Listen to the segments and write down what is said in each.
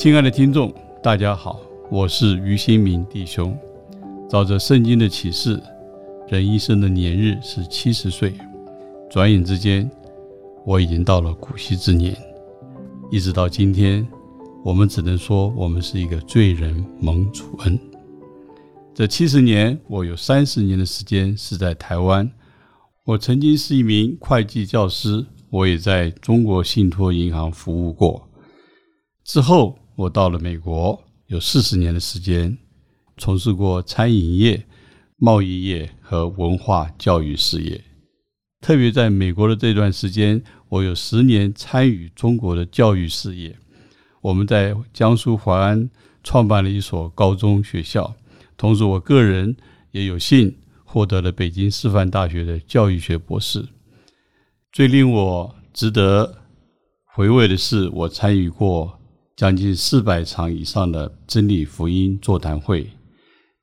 亲爱的听众，大家好，我是于新明弟兄。照着圣经的启示，人一生的年日是七十岁。转眼之间，我已经到了古稀之年。一直到今天，我们只能说我们是一个罪人蒙主恩。这七十年，我有三十年的时间是在台湾。我曾经是一名会计教师，我也在中国信托银行服务过。之后。我到了美国，有四十年的时间，从事过餐饮业、贸易业和文化教育事业。特别在美国的这段时间，我有十年参与中国的教育事业。我们在江苏淮安创办了一所高中学校，同时我个人也有幸获得了北京师范大学的教育学博士。最令我值得回味的是，我参与过。将近四百场以上的真理福音座谈会，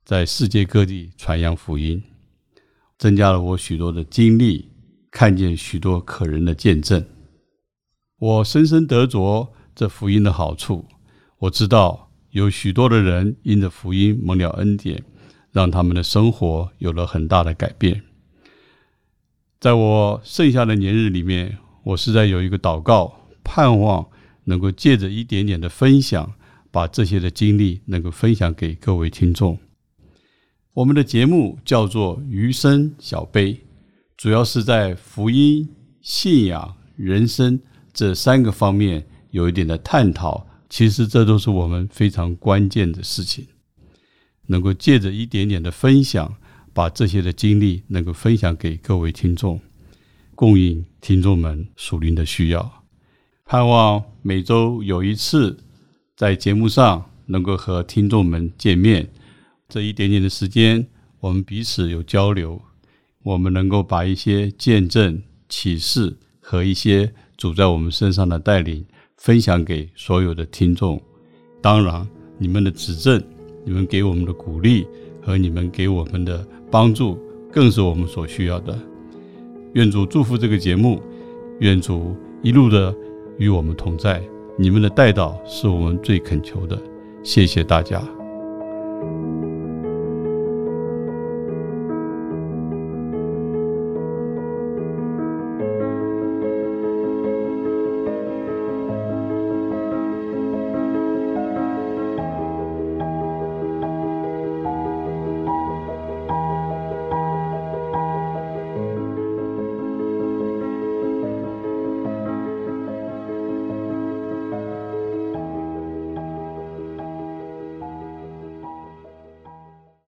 在世界各地传扬福音，增加了我许多的经历，看见许多可人的见证。我深深得着这福音的好处。我知道有许多的人因着福音蒙了恩典，让他们的生活有了很大的改变。在我剩下的年日里面，我实在有一个祷告，盼望。能够借着一点点的分享，把这些的经历能够分享给各位听众。我们的节目叫做“余生小杯”，主要是在福音、信仰、人生这三个方面有一点的探讨。其实这都是我们非常关键的事情。能够借着一点点的分享，把这些的经历能够分享给各位听众，供应听众们属灵的需要。盼望每周有一次在节目上能够和听众们见面，这一点点的时间，我们彼此有交流，我们能够把一些见证、启示和一些主在我们身上的带领分享给所有的听众。当然，你们的指正、你们给我们的鼓励和你们给我们的帮助，更是我们所需要的。愿主祝福这个节目，愿主一路的。与我们同在，你们的带导是我们最恳求的。谢谢大家。